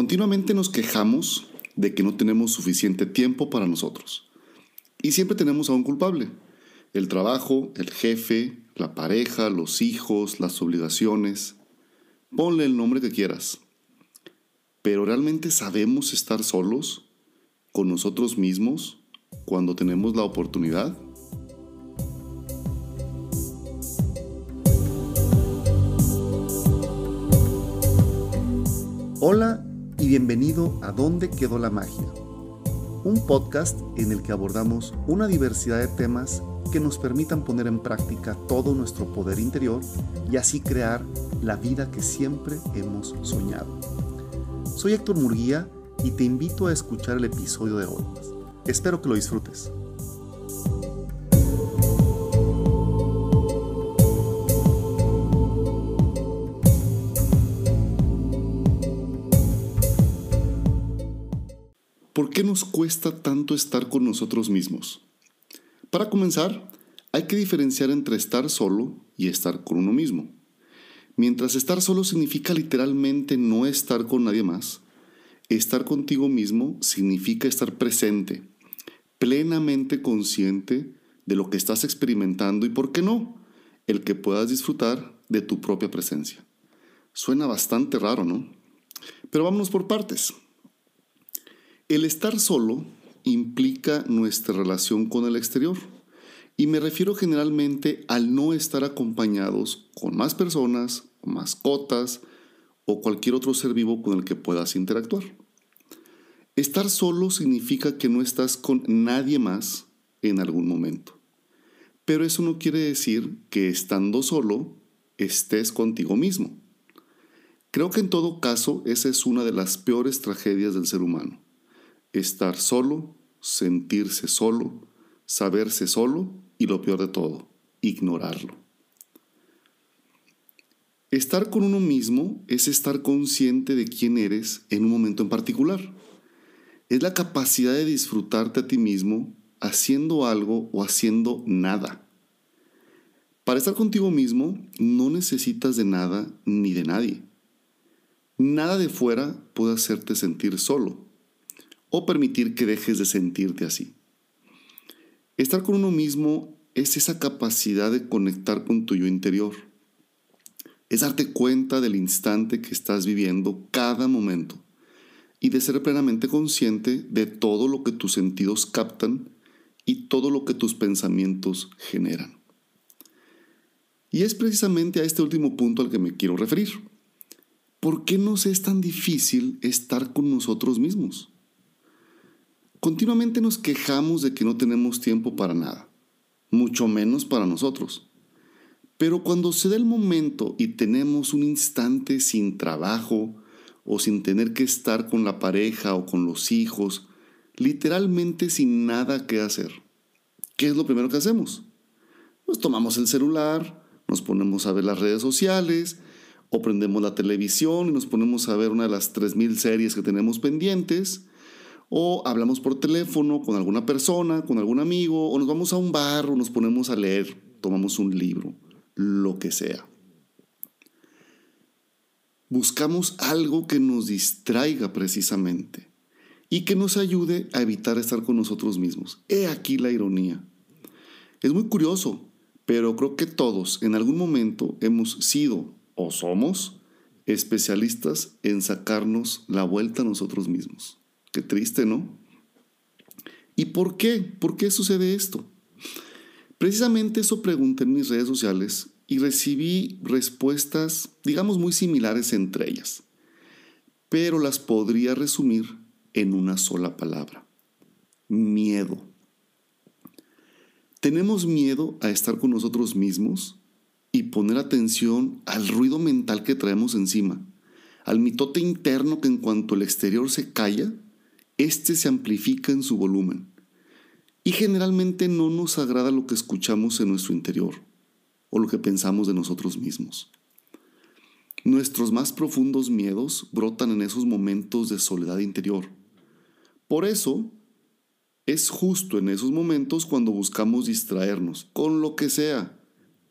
Continuamente nos quejamos de que no tenemos suficiente tiempo para nosotros. Y siempre tenemos a un culpable. El trabajo, el jefe, la pareja, los hijos, las obligaciones. Ponle el nombre que quieras. Pero ¿realmente sabemos estar solos con nosotros mismos cuando tenemos la oportunidad? Hola y bienvenido a ¿Dónde quedó la magia? Un podcast en el que abordamos una diversidad de temas que nos permitan poner en práctica todo nuestro poder interior y así crear la vida que siempre hemos soñado. Soy Héctor Murguía y te invito a escuchar el episodio de hoy. Espero que lo disfrutes. Qué nos cuesta tanto estar con nosotros mismos? Para comenzar, hay que diferenciar entre estar solo y estar con uno mismo. Mientras estar solo significa literalmente no estar con nadie más, estar contigo mismo significa estar presente, plenamente consciente de lo que estás experimentando y, ¿por qué no?, el que puedas disfrutar de tu propia presencia. Suena bastante raro, ¿no? Pero vámonos por partes. El estar solo implica nuestra relación con el exterior. Y me refiero generalmente al no estar acompañados con más personas, mascotas o cualquier otro ser vivo con el que puedas interactuar. Estar solo significa que no estás con nadie más en algún momento. Pero eso no quiere decir que estando solo estés contigo mismo. Creo que en todo caso esa es una de las peores tragedias del ser humano estar solo, sentirse solo, saberse solo y lo peor de todo, ignorarlo. Estar con uno mismo es estar consciente de quién eres en un momento en particular. Es la capacidad de disfrutarte a ti mismo haciendo algo o haciendo nada. Para estar contigo mismo no necesitas de nada ni de nadie. Nada de fuera puede hacerte sentir solo o permitir que dejes de sentirte así. Estar con uno mismo es esa capacidad de conectar con tu yo interior. Es darte cuenta del instante que estás viviendo cada momento y de ser plenamente consciente de todo lo que tus sentidos captan y todo lo que tus pensamientos generan. Y es precisamente a este último punto al que me quiero referir. ¿Por qué nos es tan difícil estar con nosotros mismos? Continuamente nos quejamos de que no tenemos tiempo para nada, mucho menos para nosotros. Pero cuando se da el momento y tenemos un instante sin trabajo o sin tener que estar con la pareja o con los hijos, literalmente sin nada que hacer, ¿qué es lo primero que hacemos? Pues tomamos el celular, nos ponemos a ver las redes sociales, o prendemos la televisión y nos ponemos a ver una de las 3.000 series que tenemos pendientes, o hablamos por teléfono con alguna persona, con algún amigo, o nos vamos a un bar o nos ponemos a leer, tomamos un libro, lo que sea. Buscamos algo que nos distraiga precisamente y que nos ayude a evitar estar con nosotros mismos. He aquí la ironía. Es muy curioso, pero creo que todos en algún momento hemos sido o somos especialistas en sacarnos la vuelta a nosotros mismos. Qué triste, ¿no? ¿Y por qué? ¿Por qué sucede esto? Precisamente eso pregunté en mis redes sociales y recibí respuestas, digamos, muy similares entre ellas, pero las podría resumir en una sola palabra. Miedo. Tenemos miedo a estar con nosotros mismos y poner atención al ruido mental que traemos encima, al mitote interno que en cuanto el exterior se calla, este se amplifica en su volumen. Y generalmente no nos agrada lo que escuchamos en nuestro interior o lo que pensamos de nosotros mismos. Nuestros más profundos miedos brotan en esos momentos de soledad interior. Por eso, es justo en esos momentos cuando buscamos distraernos, con lo que sea,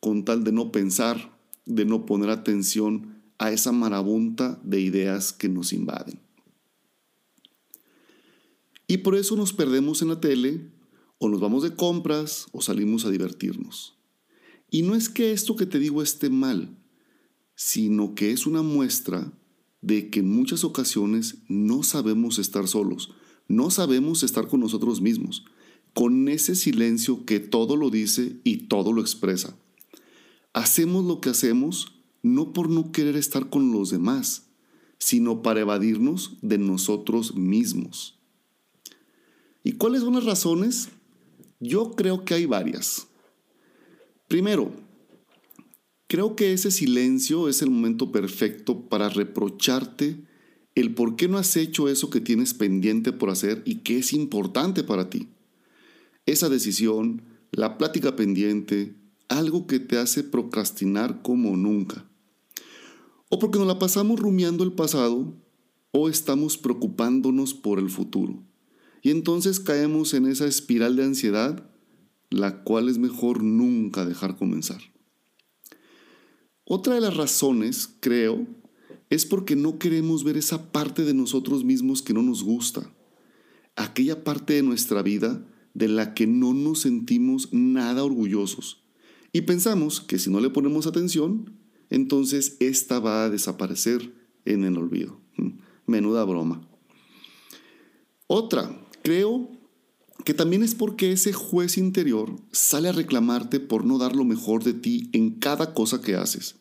con tal de no pensar, de no poner atención a esa marabunta de ideas que nos invaden. Y por eso nos perdemos en la tele, o nos vamos de compras, o salimos a divertirnos. Y no es que esto que te digo esté mal, sino que es una muestra de que en muchas ocasiones no sabemos estar solos, no sabemos estar con nosotros mismos, con ese silencio que todo lo dice y todo lo expresa. Hacemos lo que hacemos no por no querer estar con los demás, sino para evadirnos de nosotros mismos. ¿Y cuáles son las razones? Yo creo que hay varias. Primero, creo que ese silencio es el momento perfecto para reprocharte el por qué no has hecho eso que tienes pendiente por hacer y que es importante para ti. Esa decisión, la plática pendiente, algo que te hace procrastinar como nunca. O porque nos la pasamos rumiando el pasado o estamos preocupándonos por el futuro. Y entonces caemos en esa espiral de ansiedad, la cual es mejor nunca dejar comenzar. Otra de las razones, creo, es porque no queremos ver esa parte de nosotros mismos que no nos gusta, aquella parte de nuestra vida de la que no nos sentimos nada orgullosos. Y pensamos que si no le ponemos atención, entonces esta va a desaparecer en el olvido. Menuda broma. Otra, creo que también es porque ese juez interior sale a reclamarte por no dar lo mejor de ti en cada cosa que haces,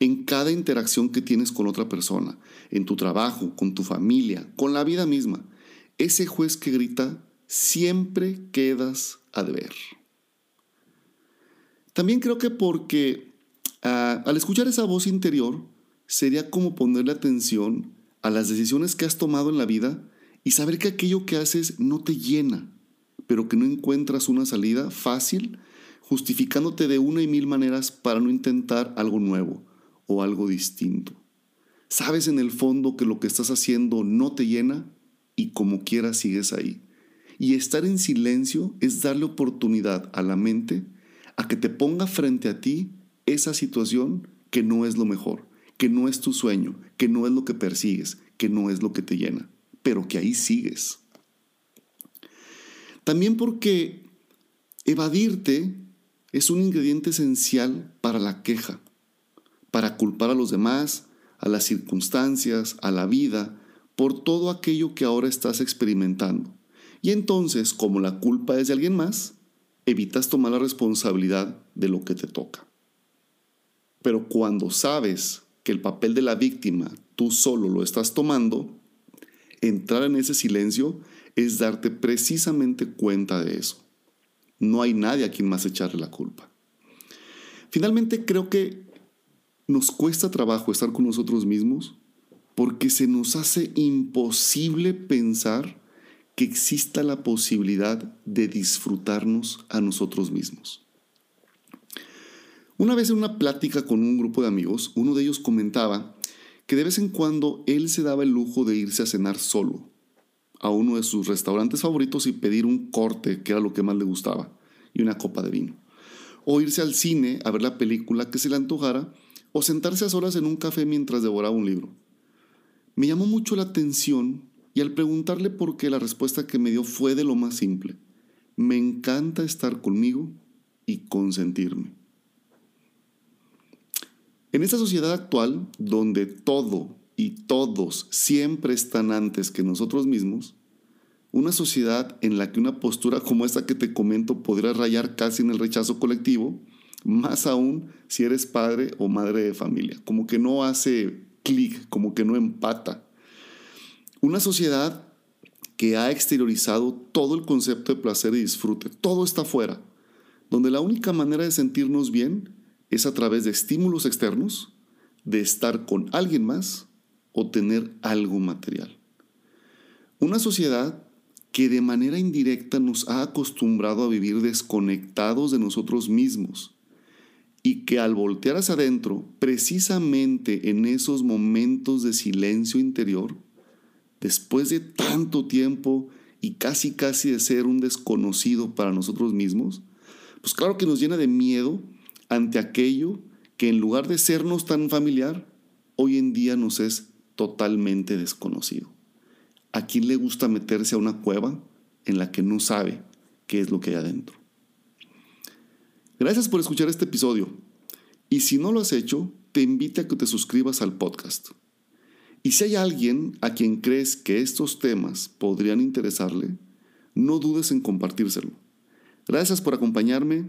en cada interacción que tienes con otra persona, en tu trabajo, con tu familia, con la vida misma. Ese juez que grita, siempre quedas a deber. También creo que porque ah, al escuchar esa voz interior sería como ponerle atención a las decisiones que has tomado en la vida y saber que aquello que haces no te llena, pero que no encuentras una salida fácil, justificándote de una y mil maneras para no intentar algo nuevo o algo distinto. Sabes en el fondo que lo que estás haciendo no te llena y como quieras sigues ahí. Y estar en silencio es darle oportunidad a la mente a que te ponga frente a ti esa situación que no es lo mejor, que no es tu sueño, que no es lo que persigues, que no es lo que te llena, pero que ahí sigues. También porque evadirte es un ingrediente esencial para la queja, para culpar a los demás, a las circunstancias, a la vida, por todo aquello que ahora estás experimentando. Y entonces, como la culpa es de alguien más, evitas tomar la responsabilidad de lo que te toca. Pero cuando sabes que el papel de la víctima tú solo lo estás tomando, entrar en ese silencio es darte precisamente cuenta de eso. No hay nadie a quien más echarle la culpa. Finalmente creo que nos cuesta trabajo estar con nosotros mismos porque se nos hace imposible pensar que exista la posibilidad de disfrutarnos a nosotros mismos. Una vez en una plática con un grupo de amigos, uno de ellos comentaba que de vez en cuando él se daba el lujo de irse a cenar solo a uno de sus restaurantes favoritos y pedir un corte, que era lo que más le gustaba, y una copa de vino. O irse al cine a ver la película que se le antojara, o sentarse a solas en un café mientras devoraba un libro. Me llamó mucho la atención y al preguntarle por qué la respuesta que me dio fue de lo más simple. Me encanta estar conmigo y consentirme. En esta sociedad actual, donde todo y todos siempre están antes que nosotros mismos, una sociedad en la que una postura como esta que te comento podría rayar casi en el rechazo colectivo, más aún si eres padre o madre de familia, como que no hace clic, como que no empata. Una sociedad que ha exteriorizado todo el concepto de placer y disfrute, todo está afuera, donde la única manera de sentirnos bien es a través de estímulos externos, de estar con alguien más o tener algo material. Una sociedad que de manera indirecta nos ha acostumbrado a vivir desconectados de nosotros mismos y que al voltear hacia adentro, precisamente en esos momentos de silencio interior, después de tanto tiempo y casi casi de ser un desconocido para nosotros mismos, pues claro que nos llena de miedo ante aquello que en lugar de sernos tan familiar, hoy en día nos es totalmente desconocido. ¿A quién le gusta meterse a una cueva en la que no sabe qué es lo que hay adentro? Gracias por escuchar este episodio. Y si no lo has hecho, te invito a que te suscribas al podcast. Y si hay alguien a quien crees que estos temas podrían interesarle, no dudes en compartírselo. Gracias por acompañarme